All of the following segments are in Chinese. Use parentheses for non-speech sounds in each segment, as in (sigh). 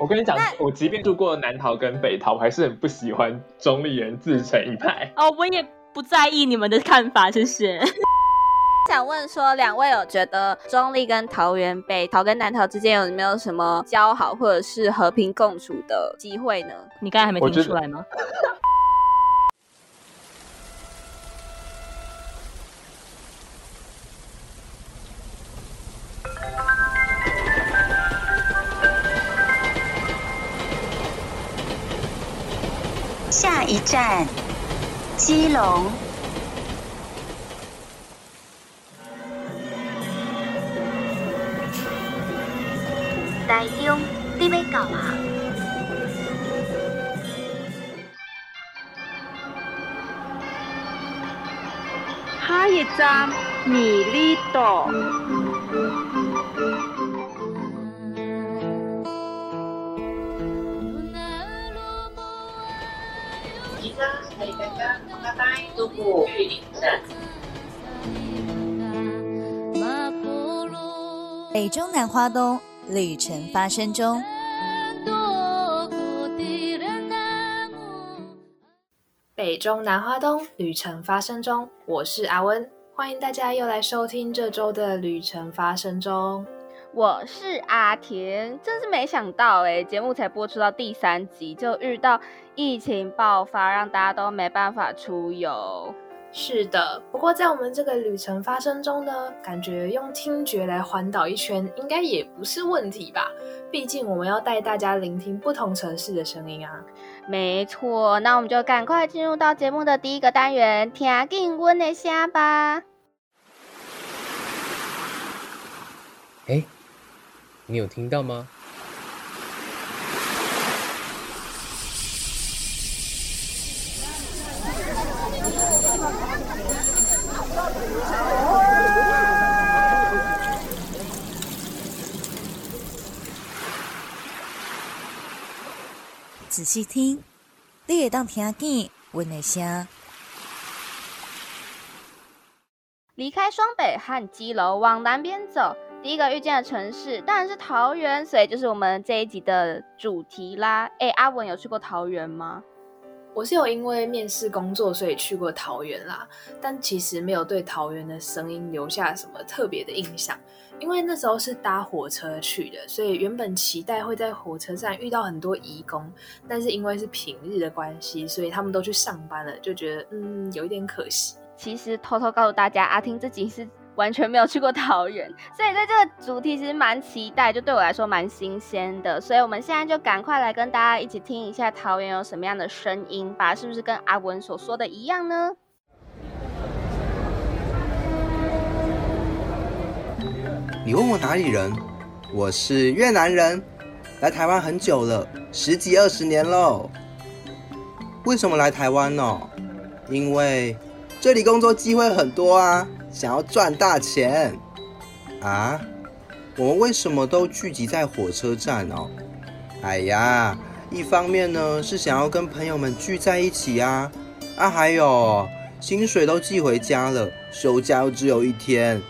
我跟你讲，我即便住过南桃跟北桃，我还是很不喜欢中立人自成一派。哦，我也不在意你们的看法，谢谢。(laughs) 想问说，两位有觉得中立跟桃园北桃跟南桃之间有没有什么交好或者是和平共处的机会呢？你刚才还没听出来吗？一站，基隆。台中，你要到啊？下一站，米里岛。北中南花东旅程发生中，北中南花东旅程发生中，我是阿温，欢迎大家又来收听这周的旅程发生中。我是阿田，真是没想到哎，节目才播出到第三集就遇到疫情爆发，让大家都没办法出游。是的，不过在我们这个旅程发生中呢，感觉用听觉来环岛一圈应该也不是问题吧？毕竟我们要带大家聆听不同城市的声音啊。没错，那我们就赶快进入到节目的第一个单元，听更温的声吧。哎。你有听到吗？仔细听，你会当听见温的声。离开双北和基楼，往南边走。第一个遇见的城市当然是桃园，所以就是我们这一集的主题啦。哎，阿文有去过桃园吗？我是有因为面试工作，所以去过桃园啦。但其实没有对桃园的声音留下什么特别的印象，因为那时候是搭火车去的，所以原本期待会在火车站遇到很多移工，但是因为是平日的关系，所以他们都去上班了，就觉得嗯有一点可惜。其实偷偷告诉大家，阿听自己是。完全没有去过桃园，所以在这个主题其实蛮期待，就对我来说蛮新鲜的。所以我们现在就赶快来跟大家一起听一下桃园有什么样的声音吧，是不是跟阿文所说的一样呢？你问我哪里人？我是越南人，来台湾很久了，十几二十年喽。为什么来台湾呢？因为这里工作机会很多啊。想要赚大钱啊！我们为什么都聚集在火车站哦？哎呀，一方面呢是想要跟朋友们聚在一起啊，啊还有薪水都寄回家了，休假又只有一天，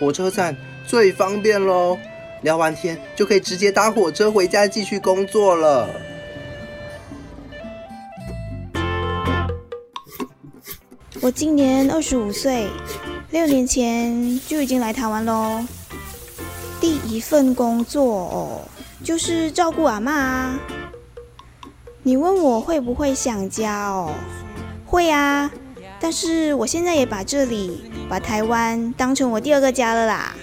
火车站最方便喽。聊完天就可以直接搭火车回家继续工作了。我今年二十五岁。六年前就已经来台湾喽。第一份工作哦，就是照顾阿妈。你问我会不会想家哦？会啊，但是我现在也把这里、把台湾当成我第二个家了啦。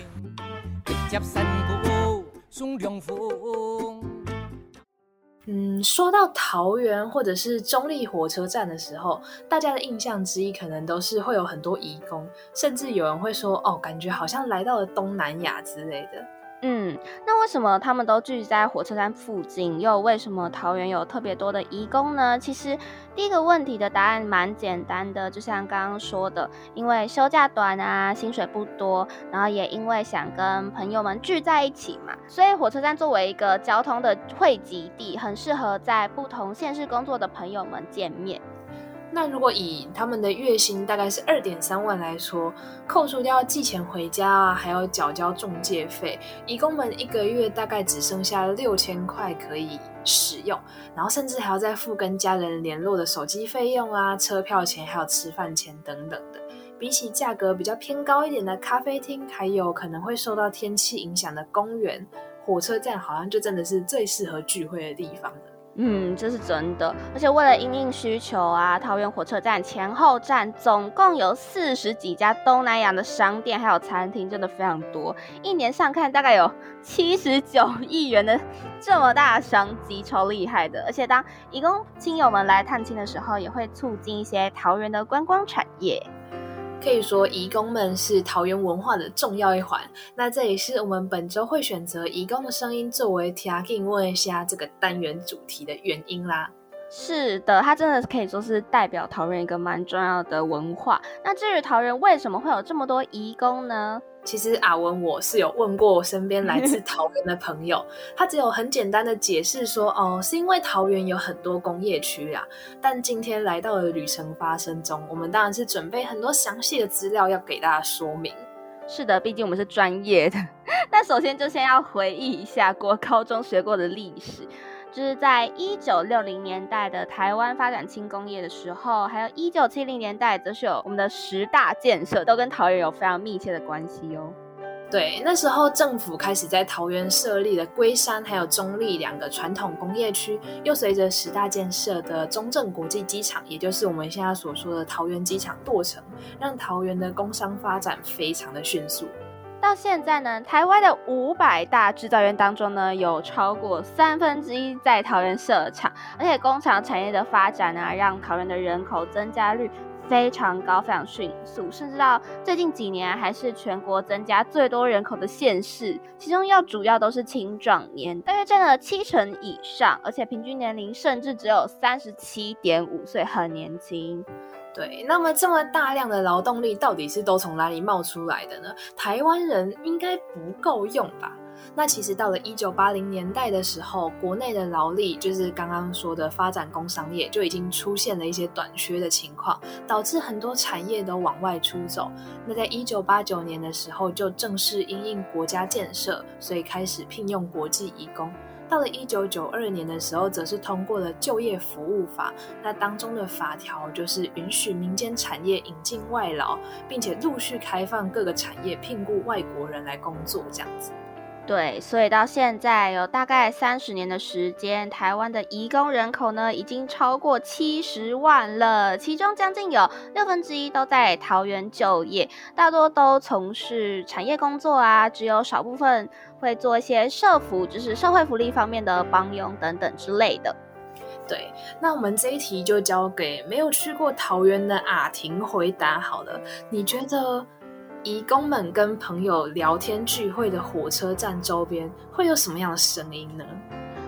嗯，说到桃园或者是中立火车站的时候，大家的印象之一可能都是会有很多移工，甚至有人会说，哦，感觉好像来到了东南亚之类的。嗯，那为什么他们都聚集在火车站附近？又为什么桃园有特别多的移工呢？其实第一个问题的答案蛮简单的，就像刚刚说的，因为休假短啊，薪水不多，然后也因为想跟朋友们聚在一起嘛，所以火车站作为一个交通的汇集地，很适合在不同县市工作的朋友们见面。那如果以他们的月薪大概是二点三万来说，扣除掉寄钱回家啊，还要缴交中介费，义工们一个月大概只剩下六千块可以使用，然后甚至还要再付跟家人联络的手机费用啊、车票钱，还有吃饭钱等等的。比起价格比较偏高一点的咖啡厅，还有可能会受到天气影响的公园、火车站，好像就真的是最适合聚会的地方了。嗯，这是真的。而且为了应应需求啊，桃园火车站前后站总共有四十几家东南亚的商店还有餐厅，真的非常多。一年上看大概有七十九亿元的这么大商机，超厉害的。而且当义工亲友们来探亲的时候，也会促进一些桃园的观光产业。可以说，义工们是桃园文化的重要一环。那这也是我们本周会选择义工的声音作为 t i a g i n 问一下这个单元主题的原因啦。是的，它真的可以说是代表桃园一个蛮重要的文化。那至于桃园为什么会有这么多义工呢？其实阿文我是有问过我身边来自桃园的朋友，(laughs) 他只有很简单的解释说，哦，是因为桃园有很多工业区啊。但今天来到了旅程发生中，我们当然是准备很多详细的资料要给大家说明。是的，毕竟我们是专业的。(laughs) 那首先就先要回忆一下国高中学过的历史。就是在一九六零年代的台湾发展轻工业的时候，还有一九七零年代，则是有我们的十大建设，都跟桃园有非常密切的关系哦。对，那时候政府开始在桃园设立了龟山还有中立两个传统工业区，又随着十大建设的中正国际机场，也就是我们现在所说的桃园机场落成，让桃园的工商发展非常的迅速。到现在呢，台湾的五百大制造业当中呢，有超过三分之一在桃园设厂，而且工厂产业的发展呢，让桃园的人口增加率非常高，非常迅速，甚至到最近几年还是全国增加最多人口的县市，其中要主要都是青壮年，大约占了七成以上，而且平均年龄甚至只有三十七点五岁，很年轻。对，那么这么大量的劳动力到底是都从哪里冒出来的呢？台湾人应该不够用吧？那其实到了一九八零年代的时候，国内的劳力就是刚刚说的发展工商业就已经出现了一些短缺的情况，导致很多产业都往外出走。那在一九八九年的时候，就正式因应国家建设，所以开始聘用国际移工。到了一九九二年的时候，则是通过了就业服务法。那当中的法条就是允许民间产业引进外劳，并且陆续开放各个产业聘雇外国人来工作，这样子。对，所以到现在有大概三十年的时间，台湾的移工人口呢已经超过七十万了，其中将近有六分之一都在桃园就业，大多都从事产业工作啊，只有少部分会做一些社服，就是社会福利方面的帮佣等等之类的。对，那我们这一题就交给没有去过桃园的阿婷回答好了，你觉得？义工们跟朋友聊天聚会的火车站周边会有什么样的声音呢？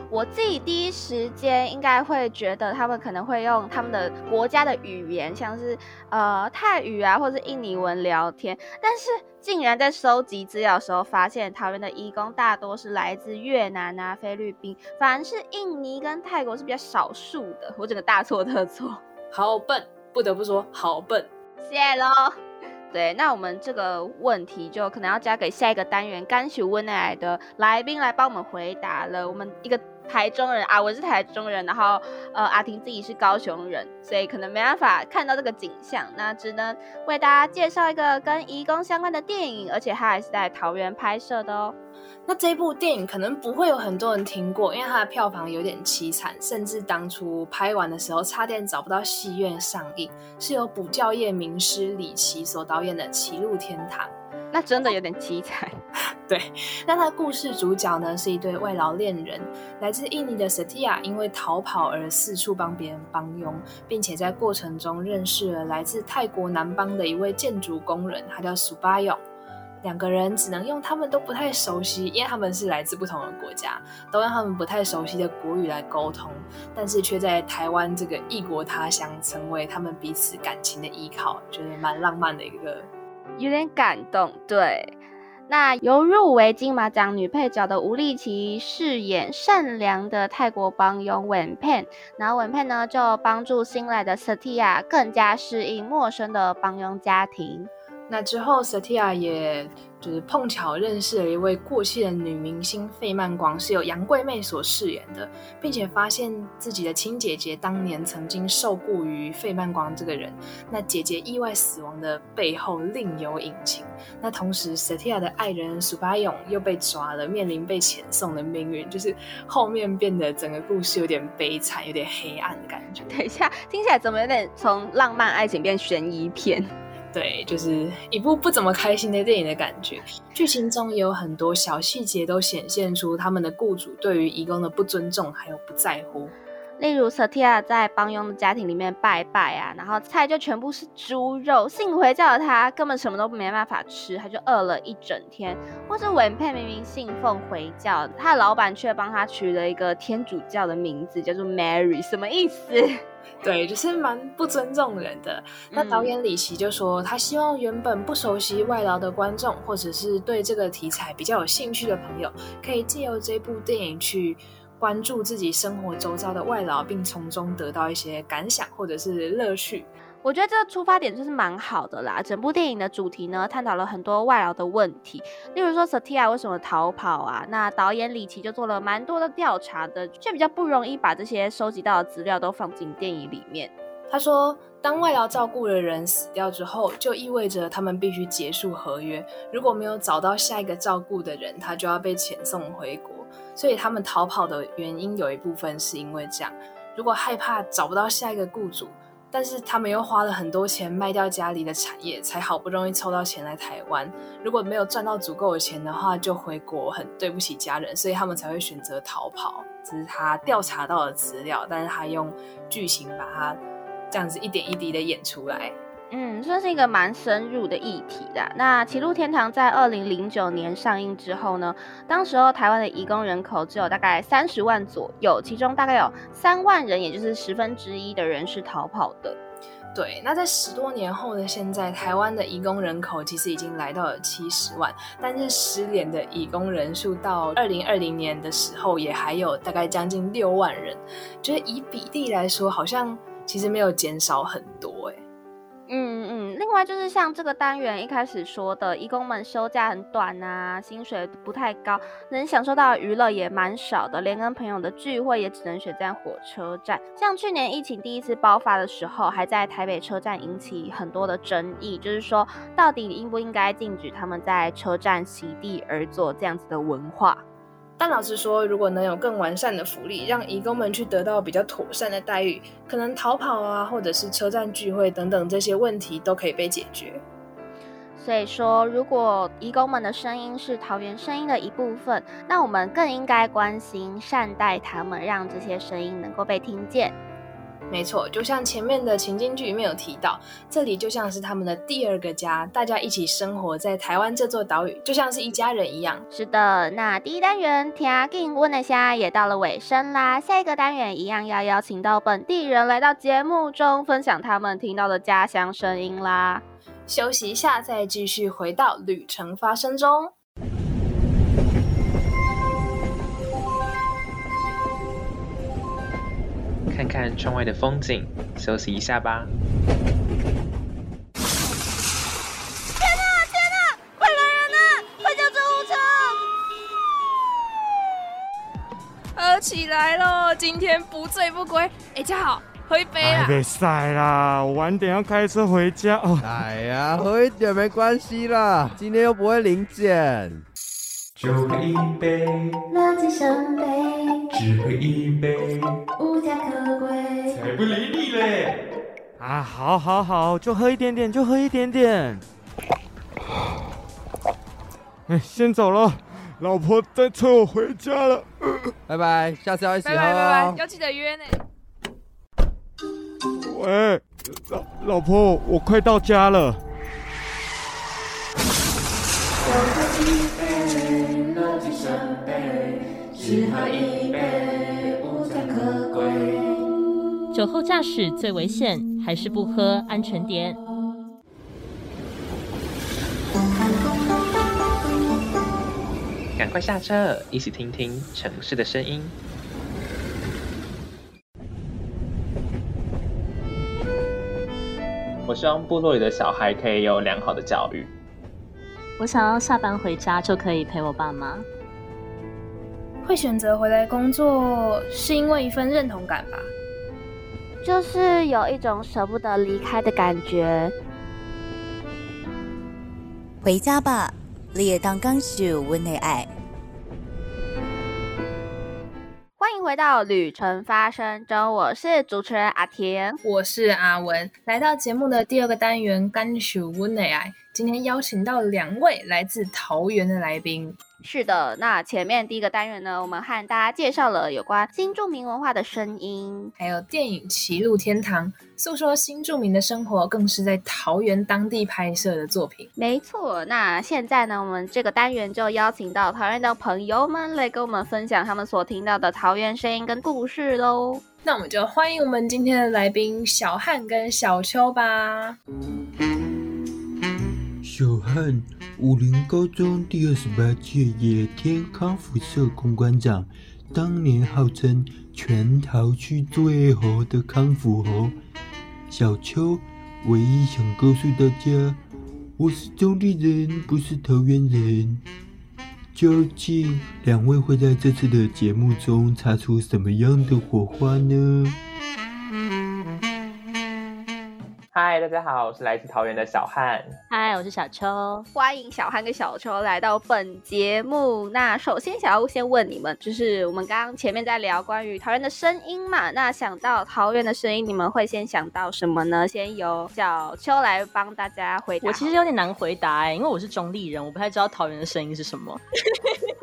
我自己第一时间应该会觉得他们可能会用他们的国家的语言，像是呃泰语啊，或者是印尼文聊天。但是竟然在收集资料的时候，发现桃园的义工大多是来自越南啊、菲律宾，反而是印尼跟泰国是比较少数的。我整个大错特错，好笨，不得不说好笨，谢喽。对，那我们这个问题就可能要交给下一个单元甘许温奶的来宾来帮我们回答了。我们一个台中人啊，我是台中人，然后呃阿婷自己是高雄人，所以可能没办法看到这个景象，那只能为大家介绍一个跟移工相关的电影，而且它还是在桃园拍摄的哦。那这部电影可能不会有很多人听过，因为它的票房有点凄惨，甚至当初拍完的时候差点找不到戏院上映。是由补教业名师李琦所导演的《歧路天堂》，那真的有点凄惨。(laughs) 对，那他的故事主角呢是一对外劳恋人，来自印尼的 Setia 因为逃跑而四处帮别人帮佣，并且在过程中认识了来自泰国南邦的一位建筑工人，他叫苏巴勇。两个人只能用他们都不太熟悉，因为他们是来自不同的国家，都用他们不太熟悉的国语来沟通，但是却在台湾这个异国他乡成为他们彼此感情的依靠，觉得蛮浪漫的一个，有点感动。对，那由入围金马奖女配角的吴丽琪饰演善良的泰国帮佣 Wen Pen，然后 Wen Pen 呢就帮助新来的 Satya 更加适应陌生的帮佣家庭。那之后，Satya 也就是碰巧认识了一位过气的女明星费曼光，是由杨贵妹所饰演的，并且发现自己的亲姐姐当年曾经受雇于费曼光这个人。那姐姐意外死亡的背后另有隐情。那同时，Setia 的爱人苏巴勇又被抓了，面临被遣送的命运。就是后面变得整个故事有点悲惨，有点黑暗的感觉。等一下，听起来怎么有点从浪漫爱情变悬疑片？对，就是一部不怎么开心的电影的感觉。剧情中也有很多小细节都显现出他们的雇主对于义工的不尊重还有不在乎。例如 Satya 在帮佣的家庭里面拜拜啊，然后菜就全部是猪肉，幸回教的他根本什么都没办法吃，他就饿了一整天。或是文佩明明信奉回教，他的老板却帮他取了一个天主教的名字，叫做 Mary，什么意思？对，就是蛮不尊重人的。那导演李琦就说，他希望原本不熟悉外劳的观众，或者是对这个题材比较有兴趣的朋友，可以借由这部电影去关注自己生活周遭的外劳，并从中得到一些感想或者是乐趣。我觉得这个出发点就是蛮好的啦。整部电影的主题呢，探讨了很多外劳的问题，例如说 Satya 为什么逃跑啊？那导演李琦就做了蛮多的调查的，却比较不容易把这些收集到的资料都放进电影里面。他说，当外劳照顾的人死掉之后，就意味着他们必须结束合约。如果没有找到下一个照顾的人，他就要被遣送回国。所以他们逃跑的原因有一部分是因为这样。如果害怕找不到下一个雇主。但是他们又花了很多钱卖掉家里的产业，才好不容易凑到钱来台湾。如果没有赚到足够的钱的话，就回国很对不起家人，所以他们才会选择逃跑。这是他调查到的资料，但是他用剧情把它这样子一点一滴的演出来。嗯，算是一个蛮深入的议题的。那《歧路天堂》在二零零九年上映之后呢，当时候台湾的移工人口只有大概三十万左右，其中大概有三万人，也就是十分之一的人是逃跑的。对，那在十多年后的现在，台湾的移工人口其实已经来到了七十万，但是失联的移工人数到二零二零年的时候，也还有大概将近六万人，觉得以比例来说，好像其实没有减少很多，哎。嗯嗯，另外就是像这个单元一开始说的，义工们休假很短啊，薪水不太高，能享受到娱乐也蛮少的，连跟朋友的聚会也只能选在火车站。像去年疫情第一次爆发的时候，还在台北车站引起很多的争议，就是说到底应不应该禁止他们在车站席地而坐这样子的文化。但老实说，如果能有更完善的福利，让义工们去得到比较妥善的待遇，可能逃跑啊，或者是车站聚会等等这些问题都可以被解决。所以说，如果义工们的声音是桃园声音的一部分，那我们更应该关心、善待他们，让这些声音能够被听见。没错，就像前面的情境剧里面有提到，这里就像是他们的第二个家，大家一起生活在台湾这座岛屿，就像是一家人一样。是的，那第一单元听阿金问了下，也到了尾声啦。下一个单元一样要邀请到本地人来到节目中，分享他们听到的家乡声音啦。休息一下，再继续回到旅程发生中。看看窗外的风景，休息一下吧。天哪，天哪，快来人呐！快叫救护车！喝起来喽！今天不醉不归。哎，嘉豪，喝一杯啊！别晒啦，我晚点要开车回家哦。哎呀，喝一点没关系啦，今天又不会零检。就喝一杯，垃圾圣杯，只喝一杯，无家可归。才不理你嘞！啊，好，好，好，就喝一点点，就喝一点点。哎，先走了，老婆在催我回家了。拜拜，下次要一起喝拜拜拜拜，要记得约呢。喂，老老婆，我快到家了。只喝一杯，无价可贵。酒后驾驶最危险，还是不喝安全点。赶快下车，一起听听城市的声音。我希望部落里的小孩可以有良好的教育。我想要下班回家就可以陪我爸妈。会选择回来工作，是因为一份认同感吧？就是有一种舍不得离开的感觉。回家吧，你也当刚受温内爱。欢迎回到旅程发生中，我是主持人阿田，我是阿文，来到节目的第二个单元“甘受温内爱”。今天邀请到两位来自桃园的来宾。是的，那前面第一个单元呢，我们和大家介绍了有关新住民文化的声音，还有电影《歧路天堂》，诉说新住民的生活，更是在桃园当地拍摄的作品。没错，那现在呢，我们这个单元就邀请到桃园的朋友们来跟我们分享他们所听到的桃园声音跟故事喽。那我们就欢迎我们今天的来宾小汉跟小秋吧。小汉，武林高中第二十八届野天康复社公关长，当年号称全桃区最火的康复猴。小秋，唯一想告诉大家，我是中立人，不是桃园人。究竟两位会在这次的节目中擦出什么样的火花呢？嗨，大家好，我是来自桃园的小汉。嗨，我是小秋。欢迎小汉跟小秋来到本节目。那首先想要先问你们，就是我们刚刚前面在聊关于桃园的声音嘛，那想到桃园的声音，你们会先想到什么呢？先由小秋来帮大家回答。我其实有点难回答哎，因为我是中立人，我不太知道桃园的声音是什么。(laughs)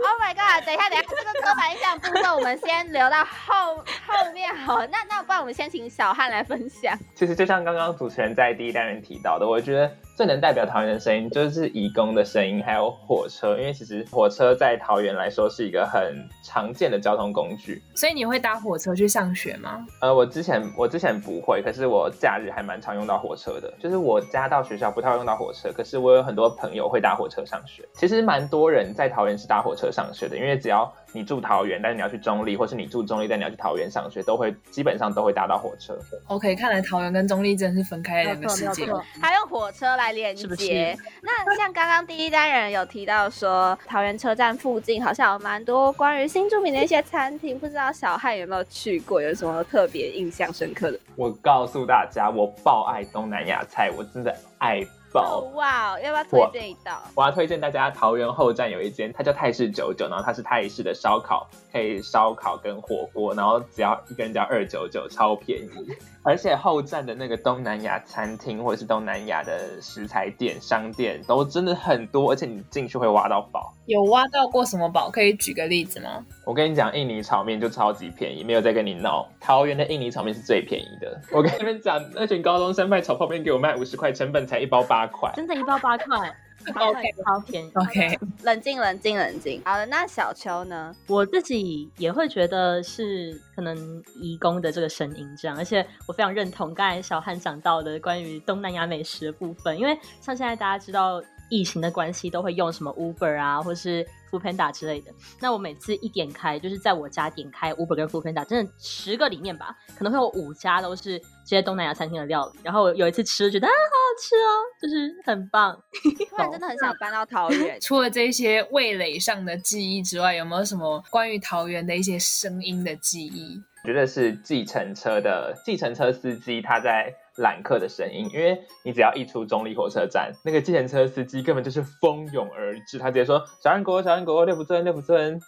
Oh my god！等一下，等一下，这个刻板印象部分我们先留到后后面好。那那不然我们先请小汉来分享。其实就像刚刚主持人在第一单元提到的，我觉得最能代表桃园的声音就是移工的声音，还有火车，因为其实火车在桃园来说是一个很常见的交通工具。所以你会搭火车去上学吗？呃，我之前我之前不会，可是我假日还蛮常用到火车的。就是我家到学校不太会用到火车，可是我有很多朋友会搭火车上学。其实蛮多人在桃园是搭火车上学的，因为只要你住桃园，但是你要去中立，或是你住中立，但你要去桃园上学，都会基本上都会搭到火车。OK，看来桃园跟中立真的是分开两个世界。还用火车来连接。是是那像刚刚第一单人有提到说，桃园车站附近好像有蛮多关于新著名的一些餐厅，不知道小汉有没有去过，有什么特别印象深刻的？我告诉大家，我爆爱东南亚菜，我真的爱爆。哇，要不要推荐一道？我要推荐大家桃园后站有一间，它叫泰式九九，然后它是泰式的烧烤，可以烧烤跟火锅，然后只要一个人只要二九九，超便宜。(laughs) 而且后站的那个东南亚餐厅或者是东南亚的食材店、商店都真的很多，而且你进去会挖到宝。有挖到过什么宝？可以举个例子吗？我跟你讲，印尼炒面就超级便宜，没有在跟你闹。桃园的印尼炒面是最便宜的。我跟你们讲，那群高中生卖炒泡面给我卖五十块，成本才一包八块，真的，一包八块。(laughs) OK，超便宜。OK，冷静，冷静，冷静。好了，那小秋呢？我自己也会觉得是可能移工的这个声音这样，而且我非常认同刚才小汉讲到的关于东南亚美食的部分，因为像现在大家知道疫情的关系，都会用什么 Uber 啊，或是 Foodpanda 之类的。那我每次一点开，就是在我家点开 Uber 跟 Foodpanda，真的十个里面吧，可能会有五家都是这些东南亚餐厅的料理。然后有一次吃，觉得啊，好好吃哦，就是很棒。(laughs) 突然真的很想搬到桃园。(laughs) 除了这些味蕾上的记忆之外，有没有什么关于桃园的一些声音的记忆？觉得是计程车的计程车司机他在揽客的声音，因为你只要一出中立火车站，那个计程车司机根本就是蜂拥而至，他直接说小人国小人国六福村六福村，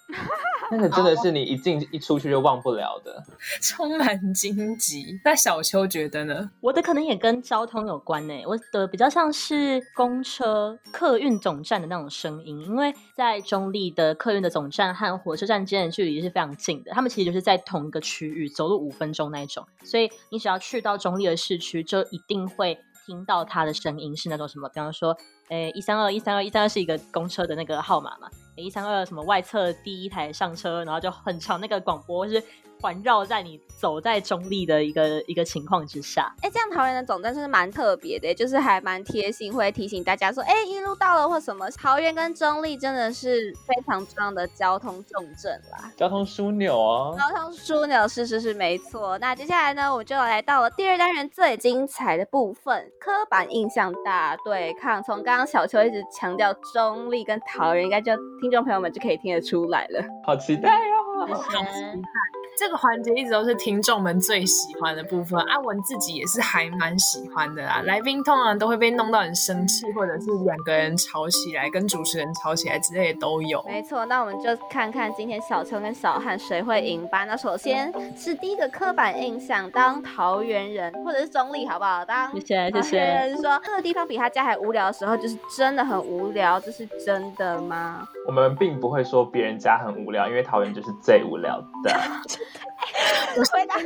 那个真的是你一进一出去就忘不了的，(laughs) 充满荆棘。那小秋觉得呢？我的可能也跟交通有关呢、我的比较像是公车客运总站的那种声音，因为在中立的客运的总站和火车站之间的距离是非常近的，他们其实就是在同一个区域，走路五分钟那一种，所以你只要去到中立的市区，就一定会听到它的声音是那种什么，比方说，诶一三二一三二一三二是一个公车的那个号码嘛，一三二什么外侧第一台上车，然后就很长那个广播是环绕在你走在中立的一个一个情况之下。哎，这样桃园的总站是蛮特别的，就是还蛮贴心，会提醒大家说，哎，一路到了或什么。桃园跟中立真的是非常重要的交通重镇啦，交通枢纽哦。交通枢纽是是是没错。那接下来呢，我们就来到了第二单元最精彩的部分——刻板印象大对抗。从刚刚小秋一直强调中立跟桃园，应该就听众朋友们就可以听得出来了。好期待哦！好期待。这个环节一直都是听众们最喜欢的部分，阿文自己也是还蛮喜欢的啦。来宾通常都会被弄到很生气，或者是两个人吵起来，跟主持人吵起来之类的都有。没错，那我们就看看今天小秋跟小汉谁会赢吧。那首先是第一个刻板印象，当桃园人或者是中立好不好？当谢谢谢谢。说这个地方比他家还无聊的时候，就是真的很无聊，这是真的吗？我们并不会说别人家很无聊，因为桃园就是最无聊的。(laughs) 我回答的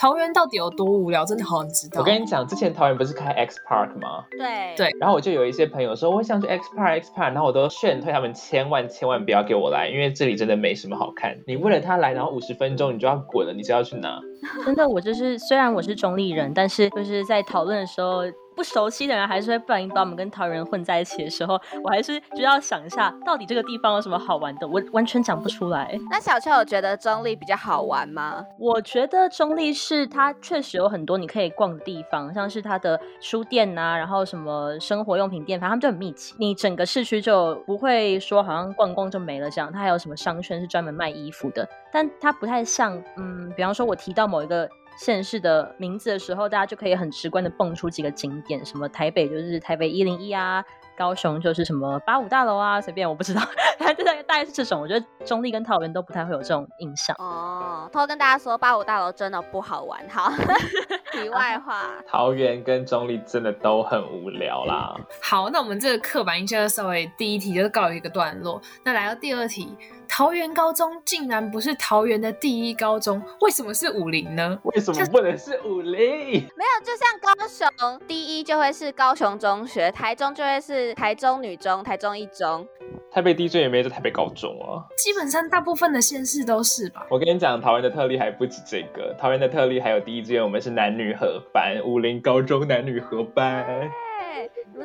桃园到底有多无聊？真的好想知道。我跟你讲，之前桃园不是开 X Park 吗？对对。然后我就有一些朋友说，我想去 X Park X Park，然后我都劝退他们，千万千万不要给我来，因为这里真的没什么好看。你为了他来，然后五十分钟你就要滚了，你就要去哪？真的，我就是虽然我是中立人，但是就是在讨论的时候。不熟悉的人还是会不小心把我们跟桃园人混在一起的时候，我还是就要想一下，到底这个地方有什么好玩的，我完全讲不出来。那小秋有觉得中立比较好玩吗？我觉得中立是它确实有很多你可以逛的地方，像是它的书店呐，然后什么生活用品店，反正他们就很密集。你整个市区就不会说好像逛逛就没了这样，它还有什么商圈是专门卖衣服的，但它不太像，嗯，比方说我提到某一个。县市的名字的时候，大家就可以很直观的蹦出几个景点，什么台北就是台北一零一啊，高雄就是什么八五大楼啊，随便我不知道，(laughs) 反正大概大概是这种。我觉得中立跟桃园都不太会有这种印象。哦，偷跟大家说，八五大楼真的不好玩。好，(laughs) 题外话，(laughs) 桃园跟中立真的都很无聊啦。好，那我们这个刻板印象稍微第一题就告一个段落，那来到第二题。桃园高中竟然不是桃园的第一高中，为什么是武林呢？为什么不能是武林？没有，就像高雄第一就会是高雄中学，台中就会是台中女中、台中一中，台北第一也没在台北高中啊。基本上大部分的县市都是吧。我跟你讲，桃园的特例还不止这个，桃园的特例还有第一志愿，我们是男女合班，武林高中男女合班，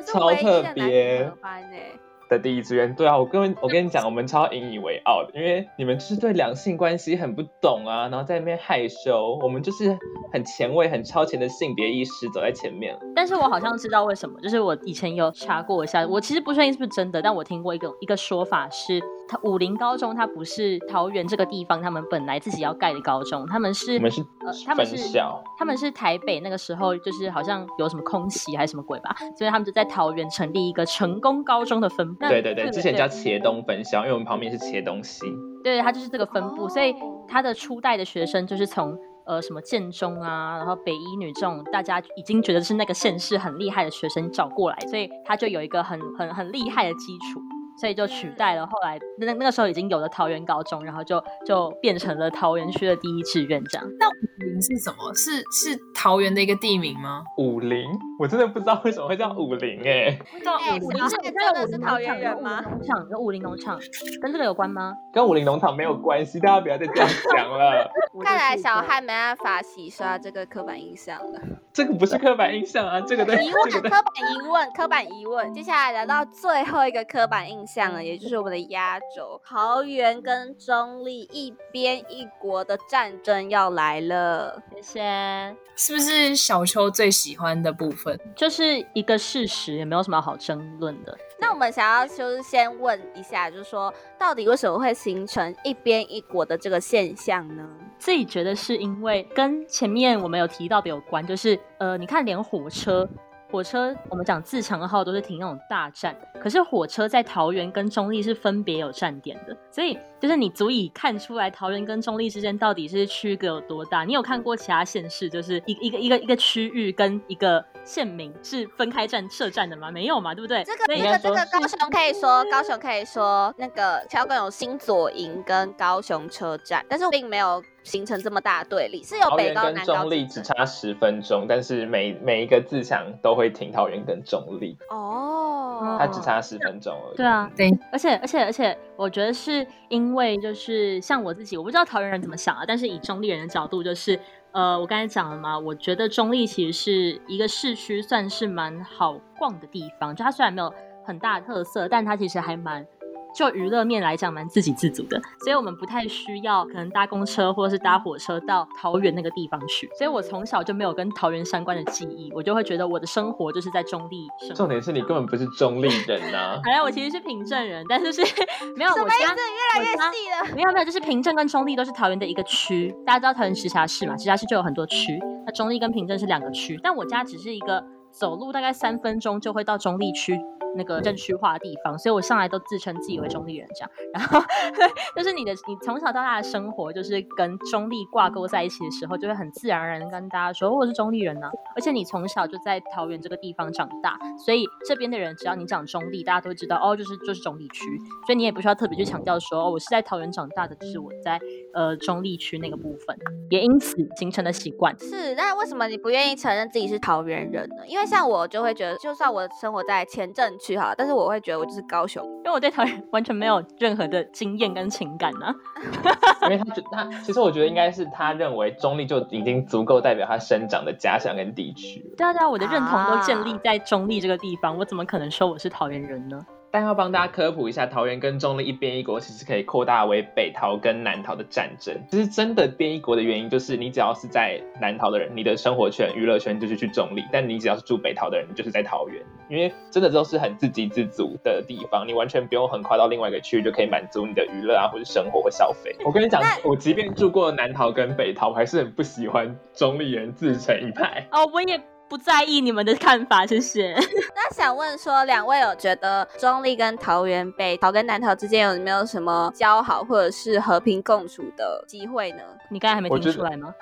超特别。的第一志愿，对啊，我跟我跟你讲，我们超引以为傲的，因为你们就是对两性关系很不懂啊，然后在那边害羞，我们就是很前卫、很超前的性别意识走在前面。但是我好像知道为什么，就是我以前有查过一下，我其实不确定是不是真的，但我听过一个一个说法是。他武林高中它不是桃园这个地方，他们本来自己要盖的高中，他们是，我们是，他们是，他们是台北那个时候就是好像有什么空袭还是什么鬼吧，所以他们就在桃园成立一个成功高中的分部。对对对，之前叫茄东分校，因为我们旁边是茄东西。对，它就是这个分布，所以它的初代的学生就是从呃什么建中啊，然后北一女这种大家已经觉得是那个县市很厉害的学生找过来，所以他就有一个很很很厉害的基础。所以就取代了后来那那个时候已经有的桃园高中，然后就就变成了桃园区的第一志愿这样。那武林是什么？是是桃园的一个地名吗？武林，我真的不知道为什么会叫武林哎。不知道武林是真的是桃园人吗？农场跟武林农场跟这个有关吗？跟武林农场没有关系，大家不要再这样讲了。(laughs) 看来小汉没办法洗刷这个刻板印象了。这个不是刻板印象啊，这个疑问，刻板疑问，刻板疑问。接下来来到最后一个刻板印象了，也就是我们的压轴，桃园跟中立一边一国的战争要来了。谢谢。是不是小秋最喜欢的部分？就是一个事实，也没有什么好争论的。那我们想要就是先问一下，就是说到底为什么会形成一边一国的这个现象呢？自己觉得是因为跟前面我们有提到的有关，就是呃，你看连火车。火车，我们讲自强号都是停那种大站，可是火车在桃园跟中立是分别有站点的，所以就是你足以看出来桃园跟中立之间到底是区隔有多大。你有看过其他县市，就是一一个一个一个区域跟一个县名是分开站设站的吗？没有嘛，对不对？这个这个这个高雄可以说，高雄可以说那个桥港有新左营跟高雄车站，但是并没有。形成这么大的对立？是有北高桃园跟南高中立只差十分钟，但是每每一个自强都会停桃园跟中立，哦，它只差十分钟而已。对啊，对，而且而且而且，我觉得是因为就是像我自己，我不知道桃园人怎么想啊，但是以中立人的角度，就是呃，我刚才讲了嘛，我觉得中立其实是一个市区，算是蛮好逛的地方，就它虽然没有很大的特色，但它其实还蛮。就娱乐面来讲，蛮自给自足的，所以我们不太需要可能搭公车或者是搭火车到桃园那个地方去。所以我从小就没有跟桃园相关的记忆，我就会觉得我的生活就是在中立生活。重点是你根本不是中立人呐、(laughs) 好了，我其实是平镇人，但是是 (laughs) 没有什么我家意思？越来越我家细了。没有没有，就是平镇跟中立都是桃园的一个区。大家知道桃园直辖市嘛？直辖市就有很多区，那中立跟平镇是两个区。但我家只是一个走路大概三分钟就会到中立区那个镇区化的地方，所以我上来都自称自己为中立人这样。(laughs) 然后就是你的你从小到大的生活，就是跟中立挂钩在一起的时候，就会很自然而然的跟大家说、哦我是中立人呢、而且你从小就在桃园这个地方长大，所以这边的人只要你讲中立，大家都会知道哦，就是就是中立区，所以你也不需要特别去强调说哦，我是在桃园长大的，就是我在呃中立区那个部分，也因此形成了习惯。是，那为什么你不愿意承认自己是桃园人呢？因为像我就会觉得，就算我生活在前镇区哈，但是我会觉得我就是高雄。因为我对桃园完全没有任何的经验跟情感啊。(laughs) 因为他觉他其实我觉得应该是他认为中立就已经足够代表他生长的家乡跟地区。对啊对啊，我的认同都建立在中立这个地方，我怎么可能说我是桃园人呢？但要帮大家科普一下，桃园跟中立一边一国，其实可以扩大为北桃跟南桃的战争。其实真的边一国的原因，就是你只要是在南桃的人，你的生活圈、娱乐圈就是去中立；但你只要是住北桃的人，你就是在桃园。因为真的都是很自给自足的地方，你完全不用很跨到另外一个区域就可以满足你的娱乐啊，或者生活或消费。我跟你讲，我即便住过南桃跟北桃，我还是很不喜欢中立人自成一派。哦，我也不在意你们的看法，谢谢。(laughs) 那想问说，两位有觉得中立跟桃园、北桃跟南桃之间有没有什么交好或者是和平共处的机会呢？你刚才还没听出来吗？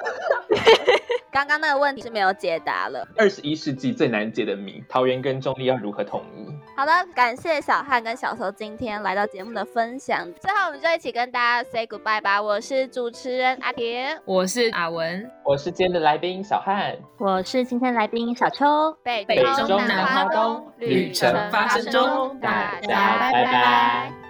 (laughs) 刚刚那个问题是没有解答了。二十一世纪最难解的谜，桃园跟中立要如何统一？好的，感谢小汉跟小头今天来到节目的分享。最后，我们就一起跟大家 say goodbye 吧。我是主持人阿田，我是阿文，我是今天的来宾小汉，我是今天来宾小秋，北北中南花东旅程发生中大大家拜拜。